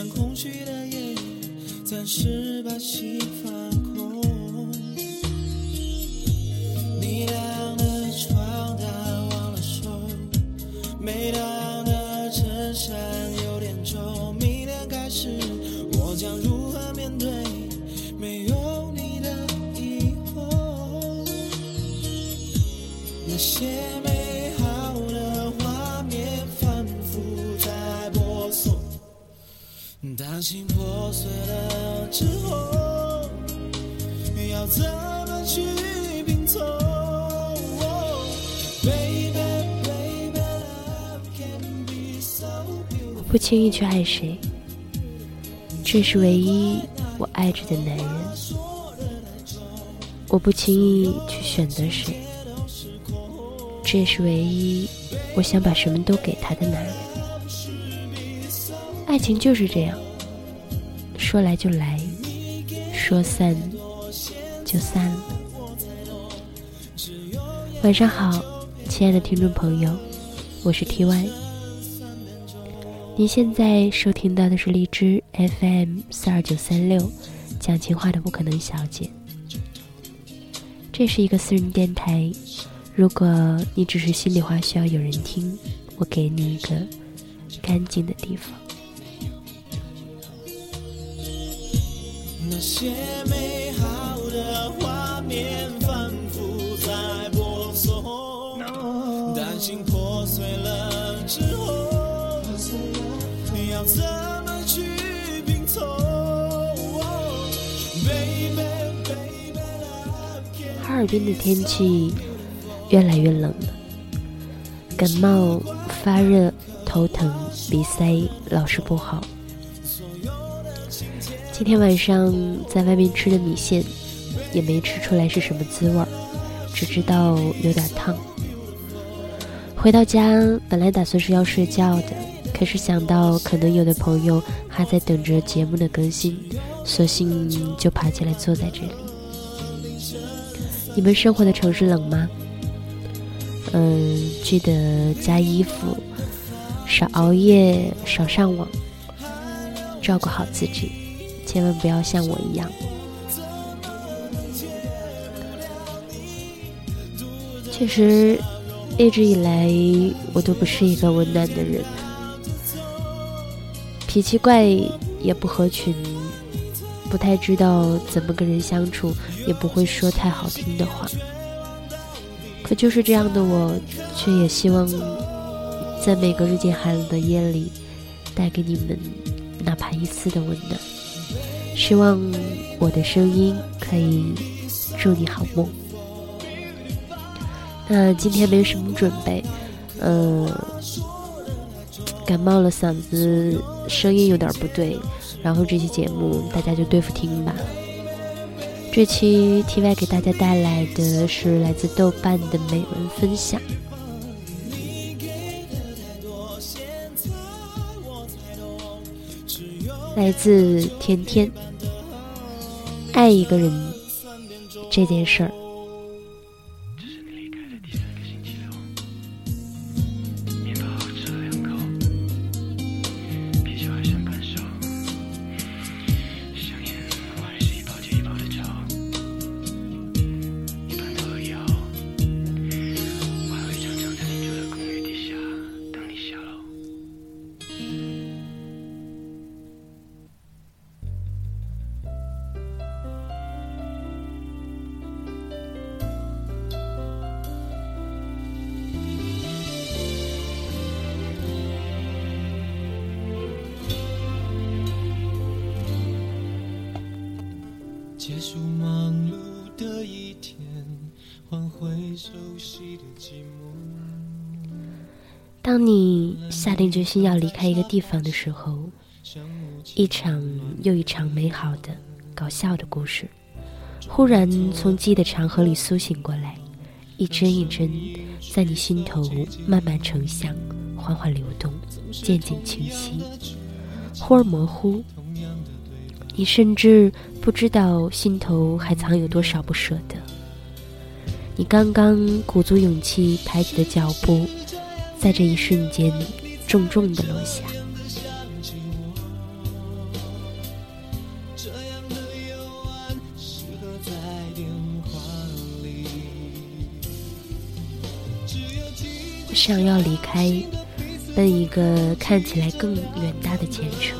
像空虚的夜，暂时把心放。破碎了之后，要怎么去拼凑？Baby, baby, love can be so 我不轻易去爱谁，这是唯一我爱着的男人。我不轻易去选择谁，这也是唯一我想把什么都给他的男人。爱情就是这样，说来就来，说散就散了。晚上好，亲爱的听众朋友，我是 TY。您现在收听到的是荔枝 FM 四二九三六，讲情话的不可能小姐。这是一个私人电台，如果你只是心里话需要有人听，我给你一个干净的地方。那些美好的画面反复在播送，哈尔滨的天气越来越冷了，感冒、发热、头疼、鼻塞，老是不好。今天晚上在外面吃的米线，也没吃出来是什么滋味儿，只知道有点烫。回到家，本来打算是要睡觉的，可是想到可能有的朋友还在等着节目的更新，索性就爬起来坐在这里。你们生活的城市冷吗？嗯，记得加衣服，少熬夜，少上网，照顾好自己，千万不要像我一样。确实，一直以来我都不是一个温暖的人，脾气怪，也不合群，不太知道怎么跟人相处，也不会说太好听的话。可就是这样的我，却也希望在每个日渐寒冷的夜里，带给你们哪怕一丝的温暖。希望我的声音可以祝你好梦。那今天没什么准备，呃，感冒了，嗓子声音有点不对，然后这期节目大家就对付听吧。这期 TY 给大家带来的是来自豆瓣的美文分享，来自甜甜。爱一个人这件事儿，当你下定决心要离开一个地方的时候，一场又一场美好的、搞笑的故事，忽然从记忆的长河里苏醒过来，一帧一帧在你心头慢慢成像，缓缓流动，渐渐清晰，忽而模糊。你甚至不知道心头还藏有多少不舍得，你刚刚鼓足勇气抬起的脚步，在这一瞬间重重的落下。这样的想要离开，奔一个看起来更远大的前程。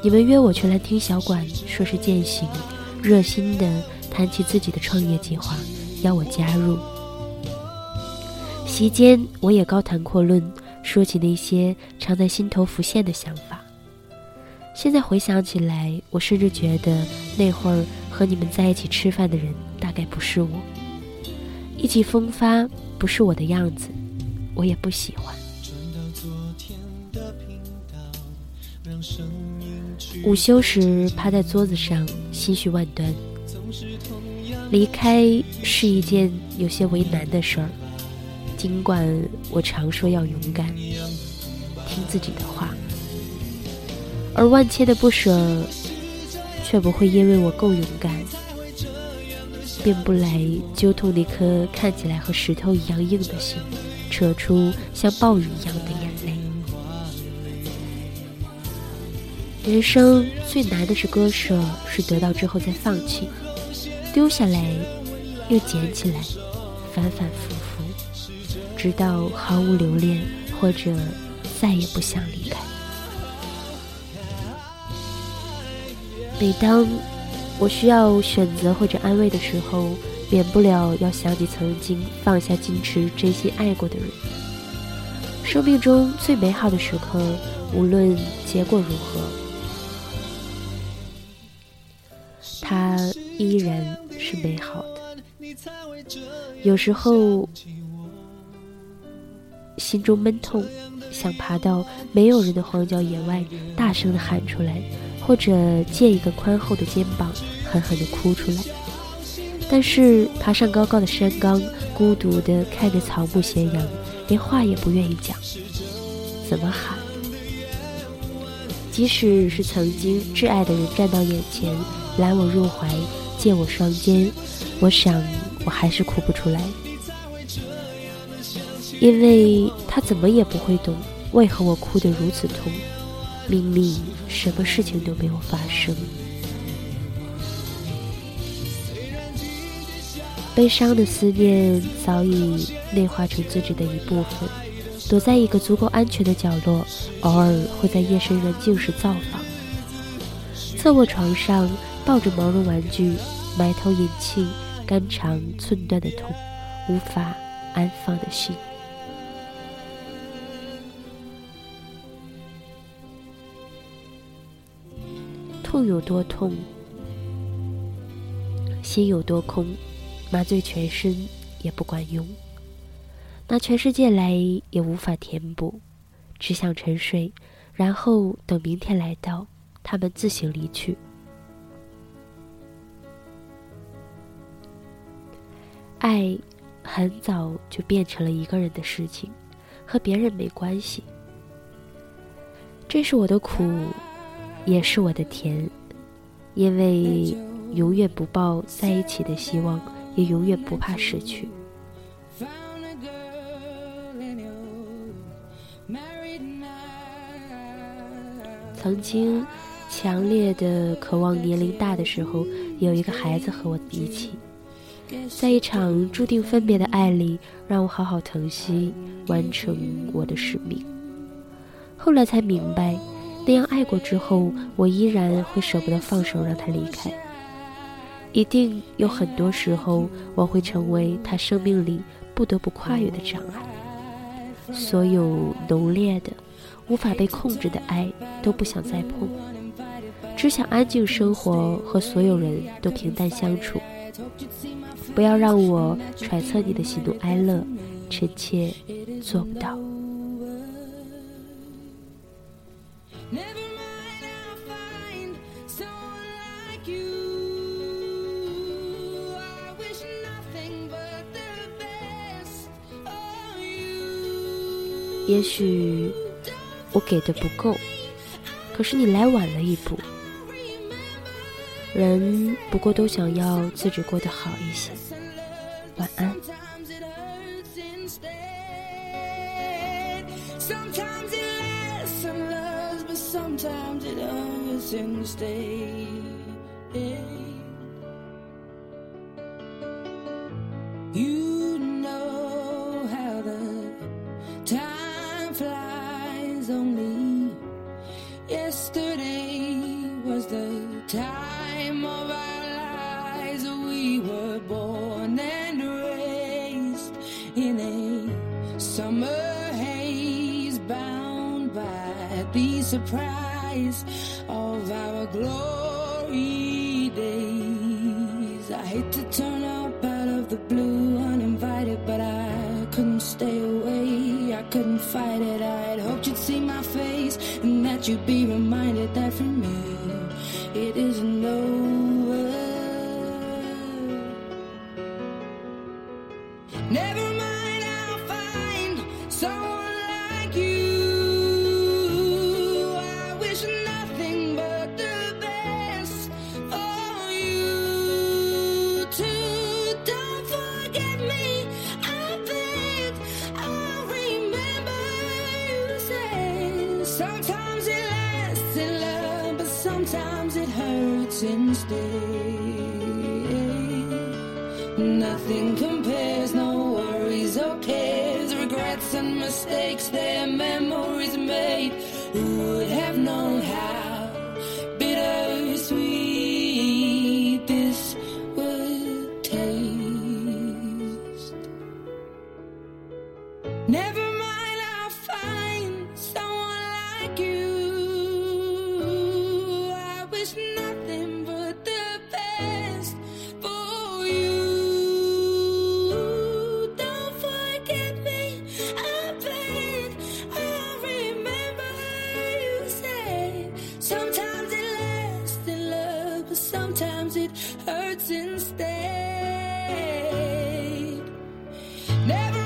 你们约我去兰亭小馆，说是践行，热心的谈起自己的创业计划，邀我加入。席间，我也高谈阔论，说起那些常在心头浮现的想法。现在回想起来，我甚至觉得那会儿和你们在一起吃饭的人，大概不是我。意气风发不是我的样子，我也不喜欢。午休时，趴在桌子上，心绪万端。离开是一件有些为难的事儿，尽管我常说要勇敢，听自己的话，而万千的不舍，却不会因为我够勇敢，便不来揪痛那颗看起来和石头一样硬的心，扯出像暴雨一样的眼人生最难的是割舍，是得到之后再放弃，丢下来又捡起来，反反复复，直到毫无留恋，或者再也不想离开。每当我需要选择或者安慰的时候，免不了要想起曾经放下矜持、真心爱过的人。生命中最美好的时刻，无论结果如何。它依然是美好的。有时候心中闷痛，想爬到没有人的荒郊野外，大声的喊出来，或者借一个宽厚的肩膀，狠狠的哭出来。但是爬上高高的山岗，孤独的看着草木斜阳，连话也不愿意讲，怎么喊？即使是曾经挚爱的人站到眼前。揽我入怀，借我双肩，我想我还是哭不出来，因为他怎么也不会懂为何我哭得如此痛，明明什么事情都没有发生。悲伤的思念早已内化成自己的一部分，躲在一个足够安全的角落，偶尔会在夜深人静时造访，侧卧床上。抱着毛绒玩具，埋头饮泣，肝肠寸断的痛，无法安放的心。痛有多痛，心有多空，麻醉全身也不管用，拿全世界来也无法填补，只想沉睡，然后等明天来到，他们自行离去。爱，很早就变成了一个人的事情，和别人没关系。这是我的苦，也是我的甜，因为永远不抱在一起的希望，也永远不怕失去。曾经强烈的渴望年龄大的时候，有一个孩子和我一起。在一场注定分别的爱里，让我好好疼惜，完成我的使命。后来才明白，那样爱过之后，我依然会舍不得放手让他离开。一定有很多时候，我会成为他生命里不得不跨越的障碍。所有浓烈的、无法被控制的爱，都不想再碰，只想安静生活，和所有人都平淡相处。不要让我揣测你的喜怒哀乐，臣妾做不到。也许我给的不够，可是你来晚了一步。人不过都想要自己过得好一些。晚安。in summer haze, bound by the surprise of our glory days. I hate to turn up out of the blue uninvited, but I couldn't stay away. I couldn't fight it. I'd hoped you'd see my face and that you'd be reminded that for me it isn't over. Never sometimes it hurts instead. Nothing compares, no worries or cares, regrets and mistakes, their memories made. Never